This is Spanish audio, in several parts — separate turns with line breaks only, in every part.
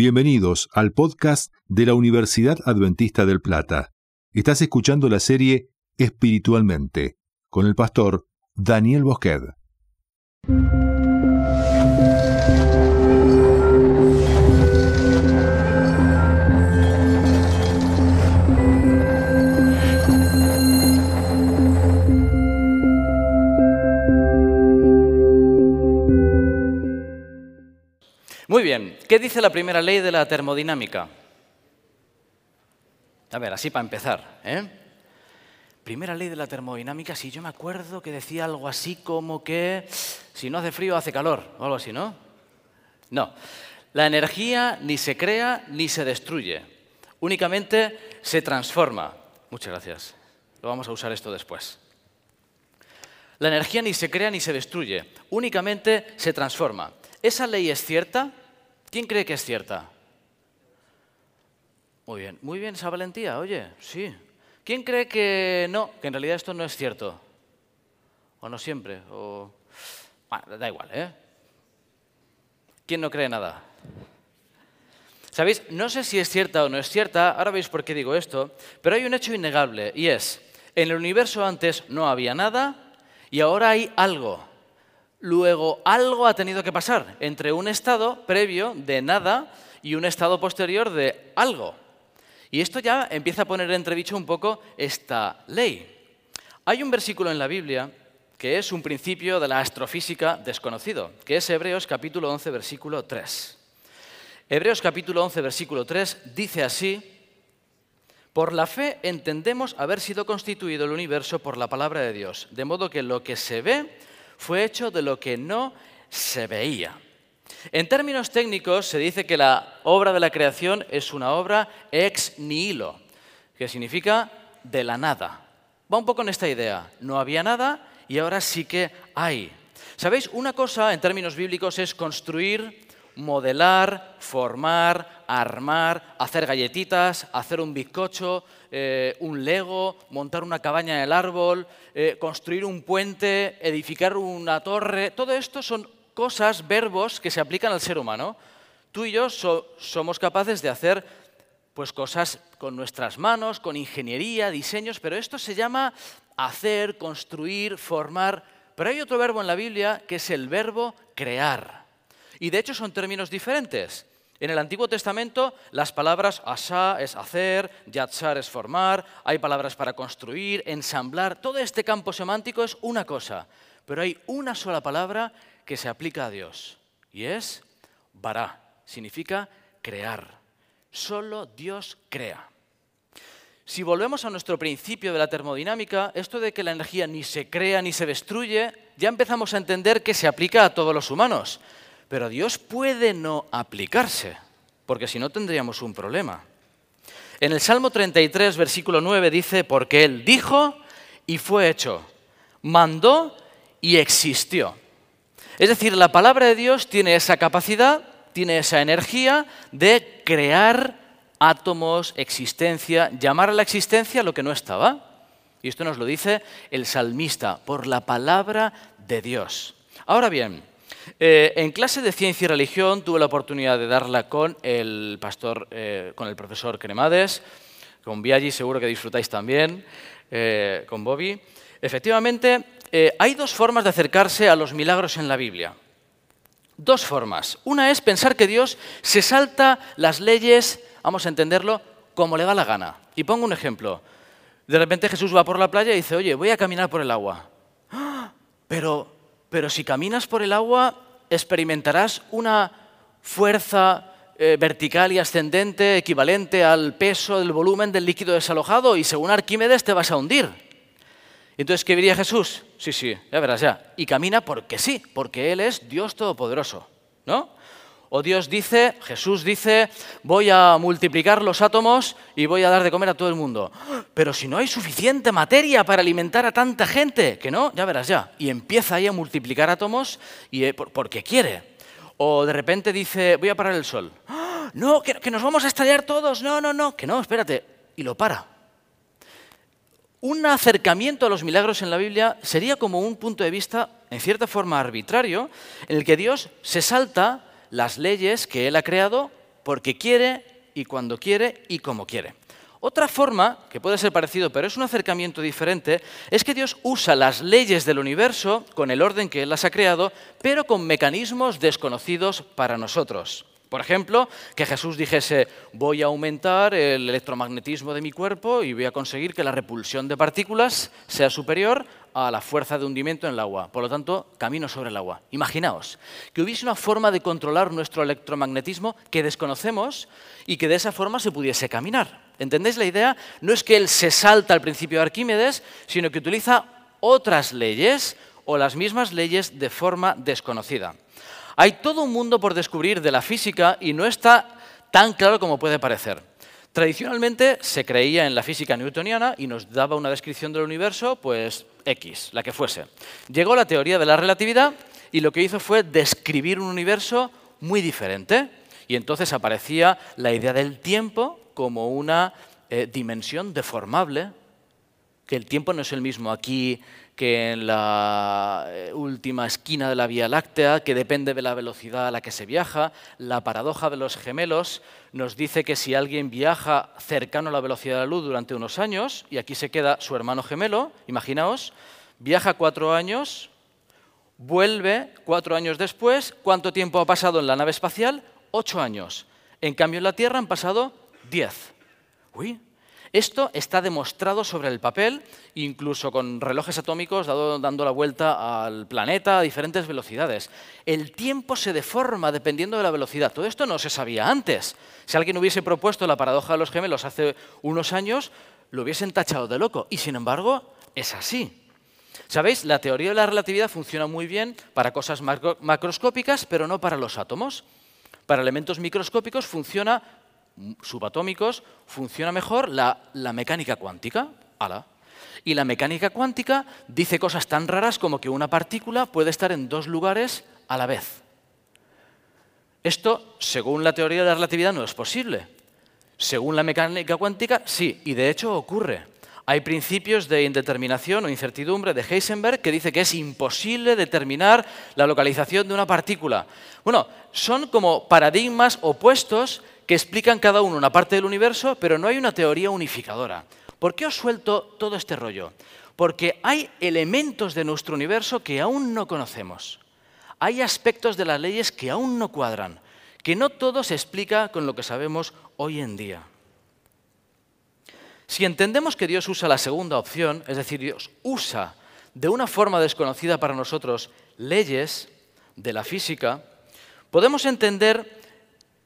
Bienvenidos al podcast de la Universidad Adventista del Plata. Estás escuchando la serie Espiritualmente con el pastor Daniel Bosqued.
Muy bien, ¿qué dice la primera ley de la termodinámica? A ver, así para empezar. ¿eh? Primera ley de la termodinámica, si yo me acuerdo que decía algo así como que si no hace frío hace calor, o algo así, ¿no? No, la energía ni se crea ni se destruye, únicamente se transforma. Muchas gracias, lo vamos a usar esto después. La energía ni se crea ni se destruye, únicamente se transforma. ¿Esa ley es cierta? ¿Quién cree que es cierta? Muy bien, muy bien esa valentía, oye, sí. ¿Quién cree que no, que en realidad esto no es cierto? ¿O no siempre? O... Bueno, da igual, ¿eh? ¿Quién no cree nada? ¿Sabéis? No sé si es cierta o no es cierta, ahora veis por qué digo esto, pero hay un hecho innegable y es, en el universo antes no había nada y ahora hay algo. Luego, algo ha tenido que pasar entre un estado previo de nada y un estado posterior de algo. Y esto ya empieza a poner entredicho un poco esta ley. Hay un versículo en la Biblia que es un principio de la astrofísica desconocido, que es Hebreos capítulo 11, versículo 3. Hebreos capítulo 11, versículo 3 dice así, por la fe entendemos haber sido constituido el universo por la palabra de Dios, de modo que lo que se ve fue hecho de lo que no se veía. En términos técnicos se dice que la obra de la creación es una obra ex nihilo, que significa de la nada. Va un poco en esta idea. No había nada y ahora sí que hay. ¿Sabéis? Una cosa en términos bíblicos es construir, modelar, formar, armar, hacer galletitas, hacer un bizcocho, eh, un lego, montar una cabaña en el árbol, eh, construir un puente, edificar una torre. Todo esto son cosas, verbos que se aplican al ser humano. Tú y yo somos capaces de hacer pues, cosas con nuestras manos, con ingeniería, diseños, pero esto se llama hacer, construir, formar. Pero hay otro verbo en la Biblia que es el verbo crear. Y de hecho son términos diferentes. En el Antiguo Testamento las palabras asá es hacer, yatzar es formar, hay palabras para construir, ensamblar, todo este campo semántico es una cosa, pero hay una sola palabra que se aplica a Dios y es bará, significa crear. Solo Dios crea. Si volvemos a nuestro principio de la termodinámica, esto de que la energía ni se crea ni se destruye, ya empezamos a entender que se aplica a todos los humanos. Pero Dios puede no aplicarse, porque si no tendríamos un problema. En el Salmo 33, versículo 9 dice, porque Él dijo y fue hecho, mandó y existió. Es decir, la palabra de Dios tiene esa capacidad, tiene esa energía de crear átomos, existencia, llamar a la existencia lo que no estaba. Y esto nos lo dice el salmista, por la palabra de Dios. Ahora bien, eh, en clase de ciencia y religión tuve la oportunidad de darla con el pastor, eh, con el profesor Cremades, con Biaggi, seguro que disfrutáis también, eh, con Bobby. Efectivamente, hay dos formas de acercarse a los milagros en la Biblia. Dos formas. Una es pensar que Dios se salta las leyes, vamos a entenderlo, como le da la gana. Y pongo un ejemplo. De repente Jesús va por la playa y dice, oye, voy a caminar por el agua. ¡Ah! Pero pero si caminas por el agua experimentarás una fuerza eh, vertical y ascendente equivalente al peso del volumen del líquido desalojado y según Arquímedes te vas a hundir. Entonces, ¿qué diría Jesús? Sí, sí, ya verás ya. Y camina porque sí, porque Él es Dios Todopoderoso, ¿no? O Dios dice, Jesús dice, voy a multiplicar los átomos y voy a dar de comer a todo el mundo. Pero si no hay suficiente materia para alimentar a tanta gente, que no, ya verás ya. Y empieza ahí a multiplicar átomos y, eh, porque quiere. O de repente dice, voy a parar el sol. No, que, que nos vamos a estallar todos. No, no, no, que no, espérate. Y lo para. Un acercamiento a los milagros en la Biblia sería como un punto de vista, en cierta forma arbitrario, en el que Dios se salta las leyes que Él ha creado porque quiere y cuando quiere y como quiere. Otra forma, que puede ser parecido, pero es un acercamiento diferente, es que Dios usa las leyes del universo con el orden que Él las ha creado, pero con mecanismos desconocidos para nosotros. Por ejemplo, que Jesús dijese, voy a aumentar el electromagnetismo de mi cuerpo y voy a conseguir que la repulsión de partículas sea superior a la fuerza de hundimiento en el agua. Por lo tanto, camino sobre el agua. Imaginaos que hubiese una forma de controlar nuestro electromagnetismo que desconocemos y que de esa forma se pudiese caminar. ¿Entendéis la idea? No es que él se salta al principio de Arquímedes, sino que utiliza otras leyes o las mismas leyes de forma desconocida. Hay todo un mundo por descubrir de la física y no está tan claro como puede parecer. Tradicionalmente se creía en la física newtoniana y nos daba una descripción del universo, pues X, la que fuese. Llegó la teoría de la relatividad y lo que hizo fue describir un universo muy diferente. Y entonces aparecía la idea del tiempo como una eh, dimensión deformable, que el tiempo no es el mismo aquí que en la eh, última esquina de la Vía Láctea, que depende de la velocidad a la que se viaja. La paradoja de los gemelos nos dice que si alguien viaja cercano a la velocidad de la luz durante unos años, y aquí se queda su hermano gemelo, imaginaos, viaja cuatro años, vuelve cuatro años después, ¿cuánto tiempo ha pasado en la nave espacial? Ocho años. En cambio en la Tierra han pasado diez. Uy, esto está demostrado sobre el papel, incluso con relojes atómicos dando la vuelta al planeta a diferentes velocidades. El tiempo se deforma dependiendo de la velocidad. Todo esto no se sabía antes. Si alguien hubiese propuesto la paradoja de los gemelos hace unos años, lo hubiesen tachado de loco. Y sin embargo, es así. ¿Sabéis? La teoría de la relatividad funciona muy bien para cosas macroscópicas, pero no para los átomos. Para elementos microscópicos funciona subatómicos, funciona mejor la, mecánica cuántica. Y la mecánica cuántica dice cosas tan raras como que una partícula puede estar en dos lugares a la vez. Esto, según la teoría de la relatividad, no es posible. Según la mecánica cuántica, sí, y de hecho ocurre. Hay principios de indeterminación o incertidumbre de Heisenberg que dice que es imposible determinar la localización de una partícula. Bueno, son como paradigmas opuestos que explican cada uno una parte del universo, pero no hay una teoría unificadora. ¿Por qué os suelto todo este rollo? Porque hay elementos de nuestro universo que aún no conocemos. Hay aspectos de las leyes que aún no cuadran, que no todo se explica con lo que sabemos hoy en día. Si entendemos que Dios usa la segunda opción, es decir, Dios usa de una forma desconocida para nosotros leyes de la física, podemos entender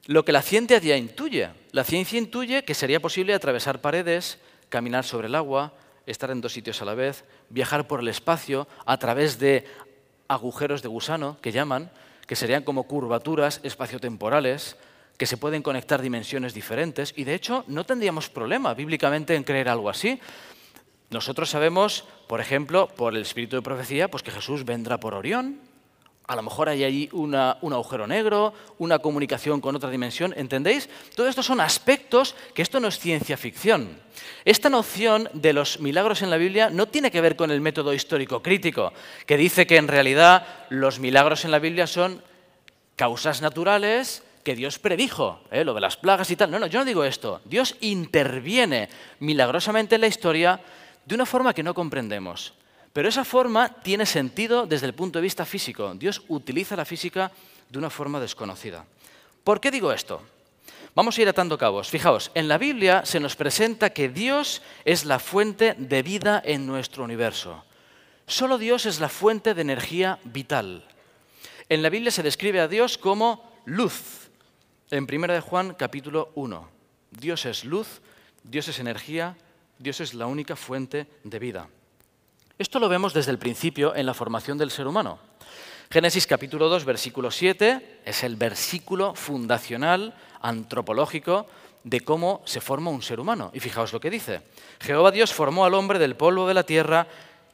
lo que la ciencia ya intuye. La ciencia intuye que sería posible atravesar paredes, caminar sobre el agua, estar en dos sitios a la vez, viajar por el espacio a través de agujeros de gusano, que llaman, que serían como curvaturas espaciotemporales, que se pueden conectar dimensiones diferentes, y de hecho no tendríamos problema bíblicamente en creer algo así. Nosotros sabemos, por ejemplo, por el espíritu de profecía, pues que Jesús vendrá por Orión, a lo mejor hay ahí un agujero negro, una comunicación con otra dimensión, ¿entendéis? Todo esto son aspectos que esto no es ciencia ficción. Esta noción de los milagros en la Biblia no tiene que ver con el método histórico crítico, que dice que en realidad los milagros en la Biblia son causas naturales que Dios predijo, ¿eh? lo de las plagas y tal. No, no, yo no digo esto. Dios interviene milagrosamente en la historia de una forma que no comprendemos. Pero esa forma tiene sentido desde el punto de vista físico. Dios utiliza la física de una forma desconocida. ¿Por qué digo esto? Vamos a ir atando cabos. Fijaos, en la Biblia se nos presenta que Dios es la fuente de vida en nuestro universo. Solo Dios es la fuente de energía vital. En la Biblia se describe a Dios como luz. En 1 de Juan capítulo 1. Dios es luz, Dios es energía, Dios es la única fuente de vida. Esto lo vemos desde el principio en la formación del ser humano. Génesis capítulo 2, versículo 7 es el versículo fundacional antropológico de cómo se forma un ser humano. Y fijaos lo que dice. Jehová Dios formó al hombre del polvo de la tierra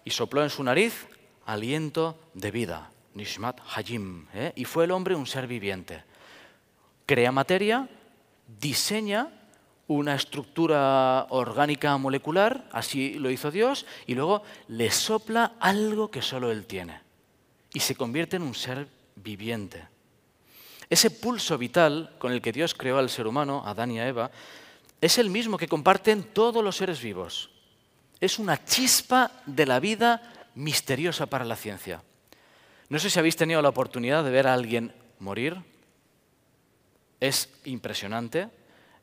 y sopló en su nariz aliento de vida. Nishmat Hajim. ¿eh? Y fue el hombre un ser viviente. Crea materia, diseña una estructura orgánica molecular, así lo hizo Dios, y luego le sopla algo que solo Él tiene. Y se convierte en un ser viviente. Ese pulso vital con el que Dios creó al ser humano, a Adán y a Eva, es el mismo que comparten todos los seres vivos. Es una chispa de la vida misteriosa para la ciencia. No sé si habéis tenido la oportunidad de ver a alguien morir. Es impresionante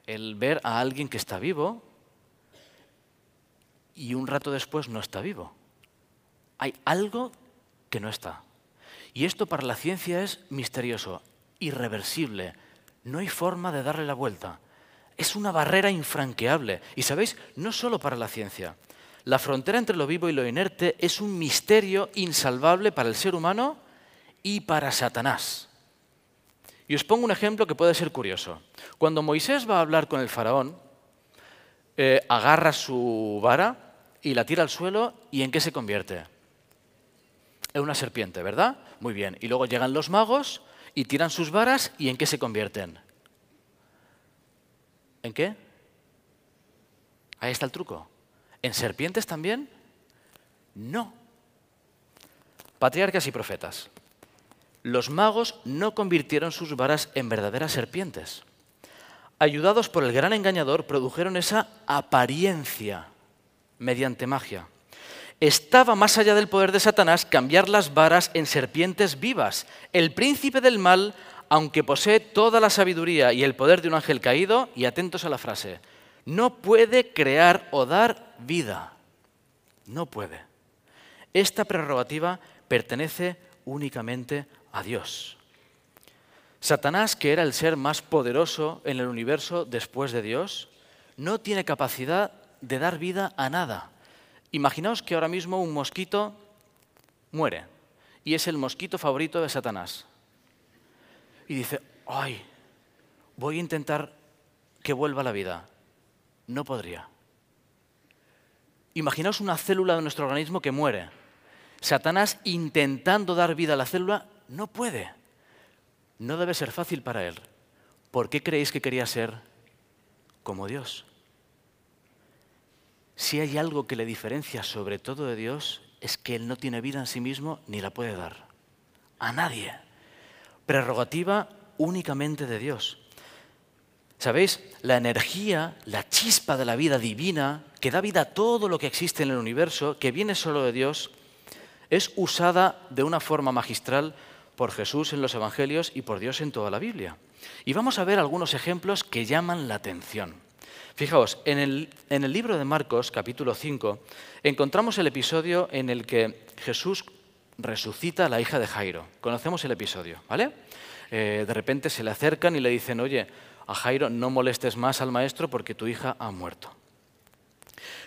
el ver a alguien que está vivo y un rato después no está vivo. Hay algo que no está. Y esto para la ciencia es misterioso, irreversible. No hay forma de darle la vuelta. Es una barrera infranqueable. Y sabéis, no solo para la ciencia. La frontera entre lo vivo y lo inerte es un misterio insalvable para el ser humano y para Satanás. Y os pongo un ejemplo que puede ser curioso. Cuando Moisés va a hablar con el faraón, eh, agarra su vara y la tira al suelo y ¿en qué se convierte? En una serpiente, ¿verdad? Muy bien. Y luego llegan los magos y tiran sus varas y ¿en qué se convierten? ¿En qué? Ahí está el truco. ¿En serpientes también? No. Patriarcas y profetas. Los magos no convirtieron sus varas en verdaderas serpientes. Ayudados por el gran engañador, produjeron esa apariencia mediante magia. Estaba más allá del poder de Satanás cambiar las varas en serpientes vivas. El príncipe del mal, aunque posee toda la sabiduría y el poder de un ángel caído, y atentos a la frase, no puede crear o dar vida. No puede. Esta prerrogativa pertenece únicamente a Dios. Satanás, que era el ser más poderoso en el universo después de Dios, no tiene capacidad de dar vida a nada. Imaginaos que ahora mismo un mosquito muere y es el mosquito favorito de Satanás. Y dice, ay, voy a intentar que vuelva la vida no podría. Imaginaos una célula de nuestro organismo que muere. Satanás intentando dar vida a la célula no puede. No debe ser fácil para él. ¿Por qué creéis que quería ser como Dios? Si hay algo que le diferencia sobre todo de Dios, es que Él no tiene vida en sí mismo ni la puede dar. A nadie. Prerrogativa únicamente de Dios. ¿Sabéis? La energía, la chispa de la vida divina, que da vida a todo lo que existe en el universo, que viene solo de Dios, es usada de una forma magistral por Jesús en los Evangelios y por Dios en toda la Biblia. Y vamos a ver algunos ejemplos que llaman la atención. Fijaos, en el, en el libro de Marcos, capítulo 5, encontramos el episodio en el que Jesús resucita a la hija de Jairo. Conocemos el episodio, ¿vale? Eh, de repente se le acercan y le dicen, oye, a Jairo, no molestes más al maestro porque tu hija ha muerto.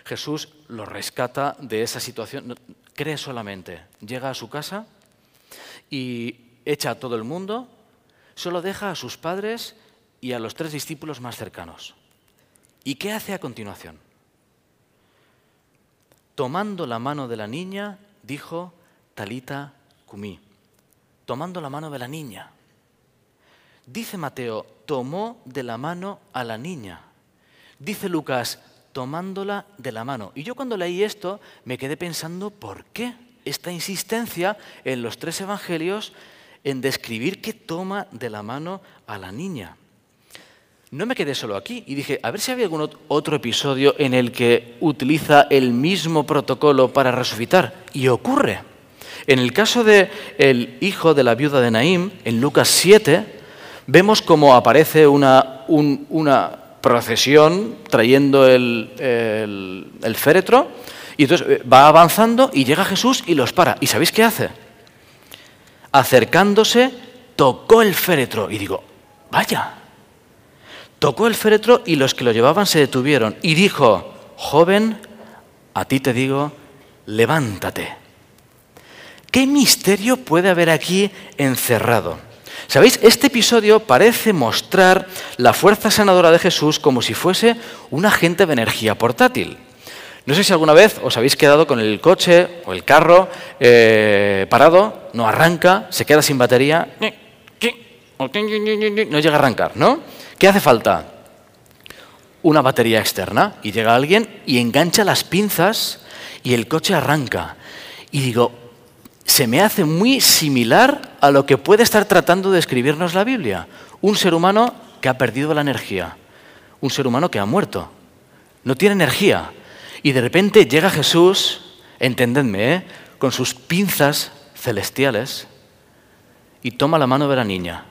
Jesús lo rescata de esa situación, cree solamente, llega a su casa y echa a todo el mundo, solo deja a sus padres y a los tres discípulos más cercanos. ¿Y qué hace a continuación? Tomando la mano de la niña, dijo, Talita Cumí. Tomando la mano de la niña. Dice Mateo, tomó de la mano a la niña. Dice Lucas, tomándola de la mano. Y yo cuando leí esto me quedé pensando, ¿por qué esta insistencia en los tres evangelios en describir que toma de la mano a la niña? No me quedé solo aquí y dije, a ver si había algún otro episodio en el que utiliza el mismo protocolo para resucitar. Y ocurre. En el caso de el hijo de la viuda de Naim, en Lucas 7, vemos cómo aparece una, procesión trayendo el, féretro y entonces eh, va avanzando y llega Jesús y los para. ¿Y sabéis qué hace? Acercándose, tocó el féretro y digo, vaya, tocó el féretro y los que lo llevaban se detuvieron y dijo, joven, a ti te digo, levántate. ¿Qué misterio puede haber aquí encerrado? ¿Sabéis? Este episodio parece mostrar la fuerza sanadora de Jesús como si fuese un agente de energía portátil. No sé si alguna vez os habéis quedado con el coche o el carro eh, parado, no arranca, se queda sin batería, no llega a arrancar, ¿no? ¿Qué hace falta? Una batería externa. Y llega alguien y engancha las pinzas y el coche arranca. Y digo, se me hace muy similar a lo que puede estar tratando de escribirnos la Biblia. Un ser humano que ha perdido la energía, un ser humano que ha muerto, no tiene energía. Y de repente llega Jesús, entendedme, ¿eh? con sus pinzas celestiales y toma la mano de la niña.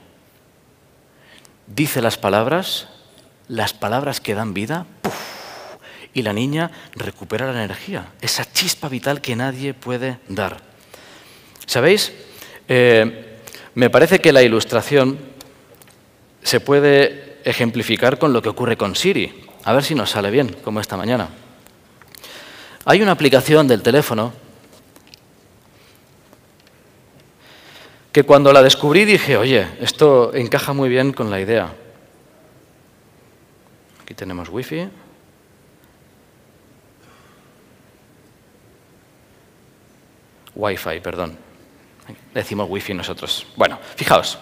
Dice las palabras, las palabras que dan vida, y la niña recupera la energía, esa chispa vital que nadie puede dar. ¿Sabéis? Eh, me parece que la ilustración se puede ejemplificar con lo que ocurre con Siri. A ver si nos sale bien, como esta mañana. Hay una aplicación del teléfono que cuando la descubrí dije, oye, esto encaja muy bien con la idea. Aquí tenemos wifi. Wi-Fi, perdón. Decimos wifi nosotros. Bueno, fijaos.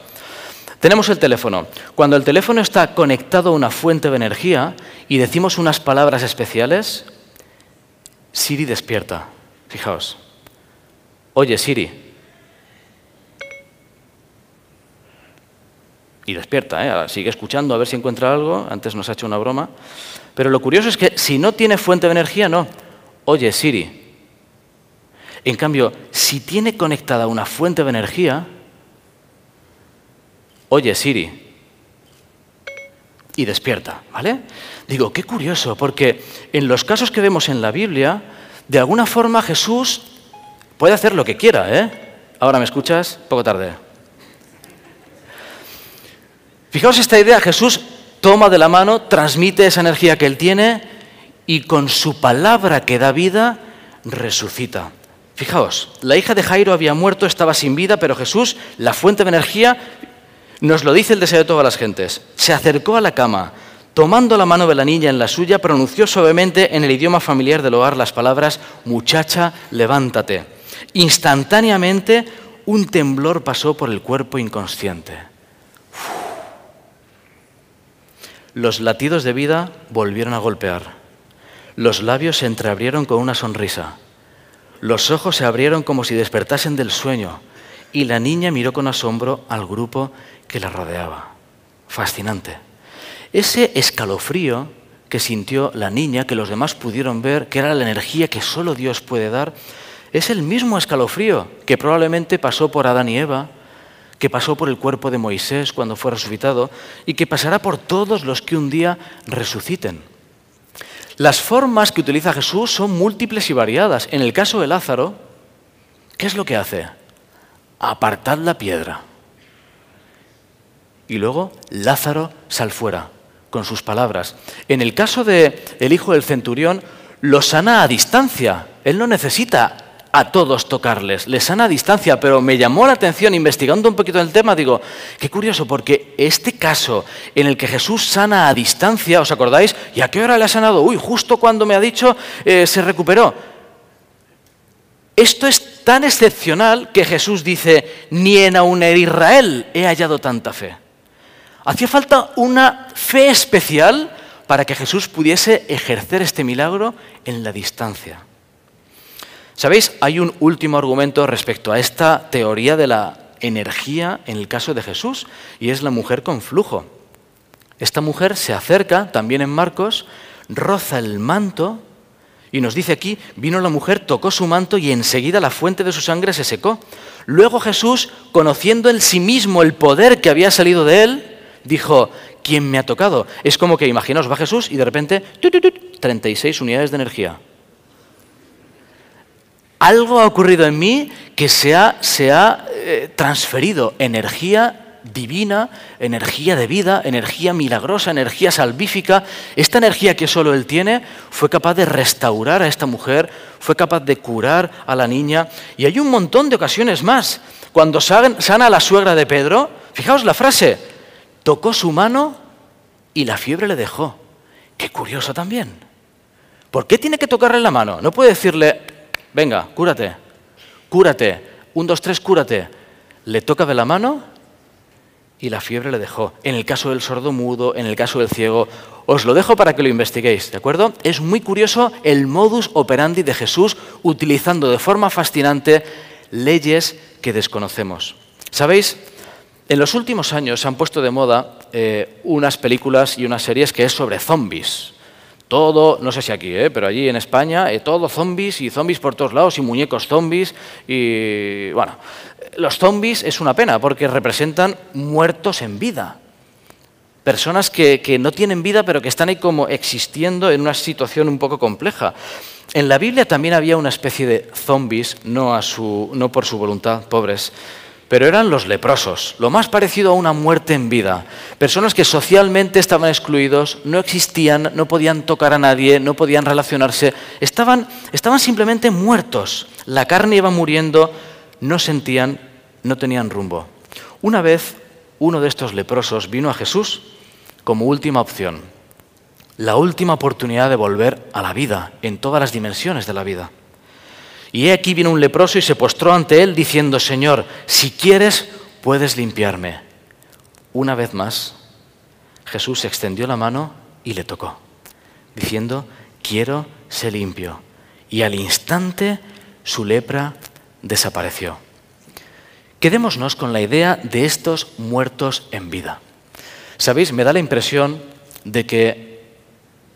Tenemos el teléfono. Cuando el teléfono está conectado a una fuente de energía y decimos unas palabras especiales, Siri despierta. Fijaos. Oye, Siri. Y despierta, ¿eh? sigue escuchando a ver si encuentra algo. Antes nos ha hecho una broma. Pero lo curioso es que si no tiene fuente de energía, no. Oye, Siri. En cambio, si tiene conectada una fuente de energía, oye Siri, y despierta, ¿vale? Digo, qué curioso, porque en los casos que vemos en la Biblia, de alguna forma Jesús puede hacer lo que quiera, ¿eh? Ahora me escuchas, poco tarde. Fijaos esta idea, Jesús toma de la mano, transmite esa energía que él tiene y con su palabra que da vida, resucita. Fijaos, la hija de Jairo había muerto, estaba sin vida, pero Jesús, la fuente de energía, nos lo dice el deseo de todas las gentes. Se acercó a la cama, tomando la mano de la niña en la suya, pronunció suavemente en el idioma familiar del hogar las palabras, muchacha, levántate. Instantáneamente un temblor pasó por el cuerpo inconsciente. Los latidos de vida volvieron a golpear. Los labios se entreabrieron con una sonrisa. Los ojos se abrieron como si despertasen del sueño y la niña miró con asombro al grupo que la rodeaba. Fascinante. Ese escalofrío que sintió la niña, que los demás pudieron ver, que era la energía que solo Dios puede dar, es el mismo escalofrío que probablemente pasó por Adán y Eva, que pasó por el cuerpo de Moisés cuando fue resucitado y que pasará por todos los que un día resuciten. Las formas que utiliza Jesús son múltiples y variadas. En el caso de Lázaro, ¿qué es lo que hace? Apartad la piedra. Y luego Lázaro sal fuera con sus palabras. En el caso del el hijo del centurión, lo sana a distancia. Él no necesita a todos tocarles, les sana a distancia, pero me llamó la atención investigando un poquito el tema, digo, qué curioso, porque este caso en el que Jesús sana a distancia, ¿os acordáis? ¿Y a qué hora le ha sanado? Uy, justo cuando me ha dicho eh, se recuperó. Esto es tan excepcional que Jesús dice, ni en Auner Israel he hallado tanta fe. Hacía falta una fe especial para que Jesús pudiese ejercer este milagro en la distancia. ¿Sabéis? Hay un último argumento respecto a esta teoría de la energía en el caso de Jesús, y es la mujer con flujo. Esta mujer se acerca, también en Marcos, roza el manto, y nos dice aquí, vino la mujer, tocó su manto y enseguida la fuente de su sangre se secó. Luego Jesús, conociendo en sí mismo el poder que había salido de él, dijo, ¿quién me ha tocado? Es como que, imaginaos, va Jesús y de repente, 36 unidades de energía algo ha ocurrido en mí que se ha, eh, transferido energía divina, energía de vida, energía milagrosa, energía salvífica. Esta energía que solo Él tiene fue capaz de restaurar a esta mujer, fue capaz de curar a la niña. Y hay un montón de ocasiones más. Cuando sana la suegra de Pedro, fijaos la frase, tocó su mano y la fiebre le dejó. Qué curioso también. ¿Por qué tiene que tocarle la mano? No puede decirle, venga, cúrate, cúrate, un, dos, tres, cúrate. Le toca de la mano y la fiebre le dejó. En el caso del sordo mudo, en el caso del ciego, os lo dejo para que lo investiguéis, ¿de acuerdo? Es muy curioso el modus operandi de Jesús utilizando de forma fascinante leyes que desconocemos. ¿Sabéis? En los últimos años se han puesto de moda eh, unas películas y unas series que es sobre zombies. Todo, no sé si aquí, eh, pero allí en España, eh, todo zombies y zombies por todos lados y muñecos zombies. Y bueno, los zombies es una pena porque representan muertos en vida. Personas que, que no tienen vida pero que están ahí como existiendo en una situación un poco compleja. En la Biblia también había una especie de zombies, no, a su, no por su voluntad, pobres, pero eran los leprosos, lo más parecido a una muerte en vida. Personas que socialmente estaban excluidos, no existían, no podían tocar a nadie, no podían relacionarse, estaban, estaban simplemente muertos. La carne iba muriendo, no sentían, no tenían rumbo. Una vez uno de estos leprosos vino a Jesús como última opción, la última oportunidad de volver a la vida, en todas las dimensiones de la vida. Y aquí vino un leproso y se postró ante él diciendo, Señor, si quieres, puedes limpiarme. Una vez más, Jesús extendió la mano y le tocó, diciendo, quiero ser limpio. Y al instante su lepra desapareció. Quedémonos con la idea de estos muertos en vida. Sabéis, me da la impresión de que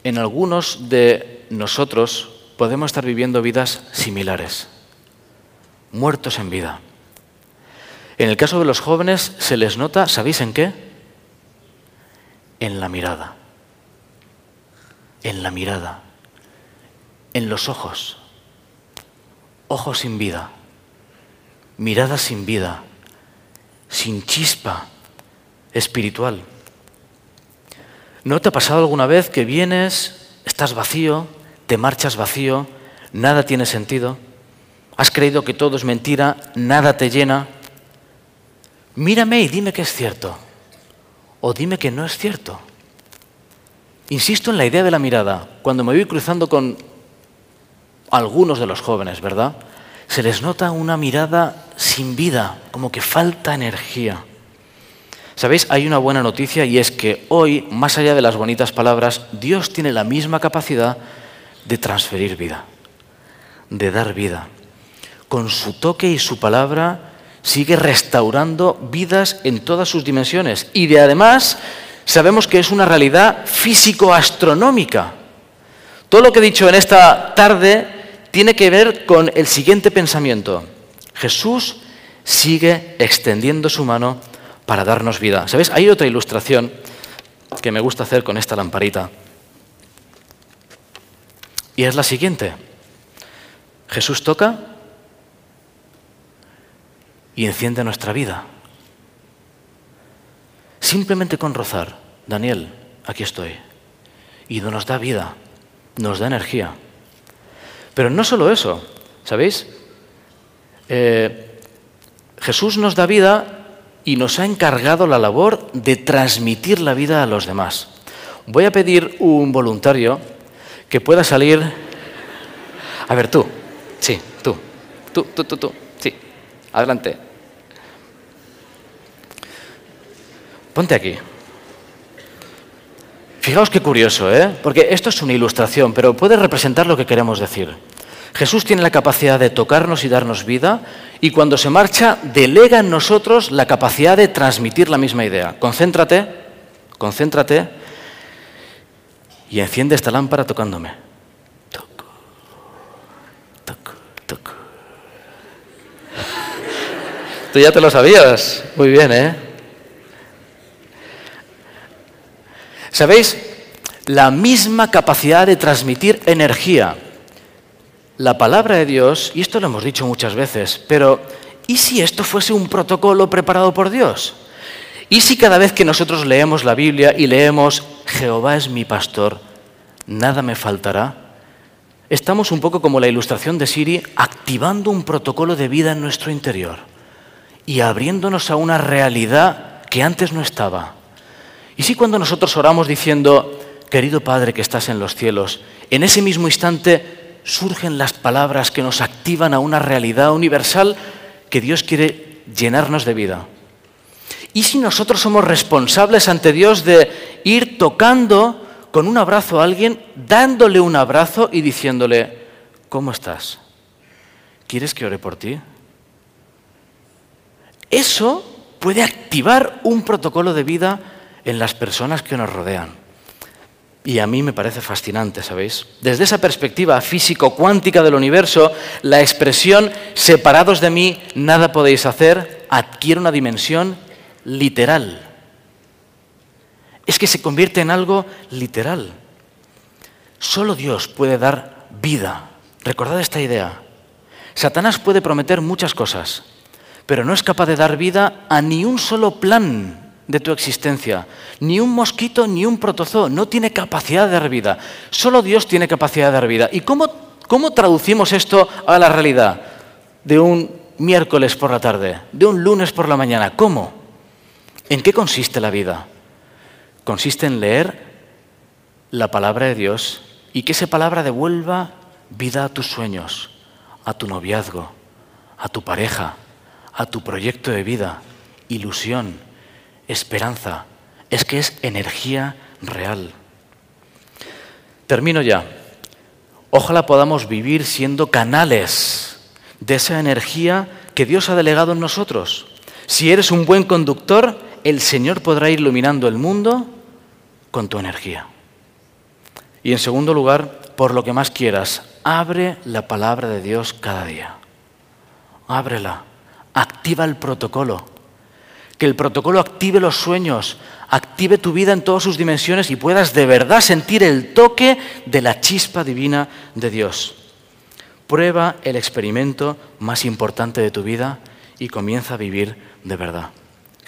en algunos de nosotros podemos estar viviendo vidas similares, muertos en vida. En el caso de los jóvenes se les nota, ¿sabéis en qué? En la mirada, en la mirada, en los ojos, ojos sin vida, mirada sin vida, sin chispa espiritual. ¿No te ha pasado alguna vez que vienes, estás vacío, te marchas vacío, nada tiene sentido, has creído que todo es mentira, nada te llena. Mírame y dime que es cierto, o dime que no es cierto. Insisto en la idea de la mirada. Cuando me voy cruzando con algunos de los jóvenes, ¿verdad? Se les nota una mirada sin vida, como que falta energía. ¿Sabéis? Hay una buena noticia y es que hoy, más allá de las bonitas palabras, Dios tiene la misma capacidad de transferir vida, de dar vida. Con su toque y su palabra sigue restaurando vidas en todas sus dimensiones. Y de además sabemos que es una realidad físico-astronómica. Todo lo que he dicho en esta tarde tiene que ver con el siguiente pensamiento. Jesús sigue extendiendo su mano para darnos vida. ¿Sabéis? Hay otra ilustración que me gusta hacer con esta lamparita. Y es la siguiente. Jesús toca y enciende nuestra vida. Simplemente con rozar, Daniel, aquí estoy. Y nos da vida, nos da energía. Pero no solo eso, ¿sabéis? Eh, Jesús nos da vida y nos ha encargado la labor de transmitir la vida a los demás. Voy a pedir un voluntario que pueda salir... A ver, tú, sí, tú, tú, tú, tú, tú, sí, adelante. Ponte aquí. Fijaos qué curioso, ¿eh? Porque esto es una ilustración, pero puede representar lo que queremos decir. Jesús tiene la capacidad de tocarnos y darnos vida, y cuando se marcha, delega en nosotros la capacidad de transmitir la misma idea. Concéntrate, concéntrate y enciende esta lámpara tocándome. Toco, toco, toco. Tú ya te lo sabías. Muy bien, ¿eh? ¿Sabéis? La misma capacidad de transmitir energía. La palabra de Dios, y esto lo hemos dicho muchas veces, pero ¿y si esto fuese un protocolo preparado por Dios? ¿Y si cada vez que nosotros leemos la Biblia y leemos Jehová es mi pastor, nada me faltará? Estamos un poco como la ilustración de Siri, activando un protocolo de vida en nuestro interior y abriéndonos a una realidad que antes no estaba. ¿Y si cuando nosotros oramos diciendo, querido Padre que estás en los cielos, en ese mismo instante surgen las palabras que nos activan a una realidad universal que Dios quiere llenarnos de vida? ¿Y si nosotros somos responsables ante Dios de ir tocando con un abrazo a alguien, dándole un abrazo y diciéndole, ¿cómo estás? ¿Quieres que ore por ti? Eso puede activar un protocolo de vida en las personas que nos rodean. Y a mí me parece fascinante, ¿sabéis? Desde esa perspectiva físico-cuántica del universo, la expresión separados de mí, nada podéis hacer, adquiere una dimensión literal. Es que se convierte en algo literal. Solo Dios puede dar vida. Recordad esta idea. Satanás puede prometer muchas cosas, pero no es capaz de dar vida a ni un solo plan de tu existencia. Ni un mosquito, ni un protozoo. No tiene capacidad de dar vida. Solo Dios tiene capacidad de dar vida. ¿Y cómo, cómo traducimos esto a la realidad? De un miércoles por la tarde, de un lunes por la mañana. ¿Cómo? ¿En qué consiste la vida? Consiste en leer la palabra de Dios y que esa palabra devuelva vida a tus sueños, a tu noviazgo, a tu pareja, a tu proyecto de vida, ilusión, esperanza, es que es energía real. Termino ya. Ojalá podamos vivir siendo canales de esa energía que Dios ha delegado en nosotros. Si eres un buen conductor, el Señor podrá ir iluminando el mundo con tu energía. Y en segundo lugar, por lo que más quieras, abre la palabra de Dios cada día. Ábrela. Activa el protocolo que el protocolo active los sueños, active tu vida en todas sus dimensiones y puedas de verdad sentir el toque de la chispa divina de Dios. Prueba el experimento más importante de tu vida y comienza a vivir de verdad.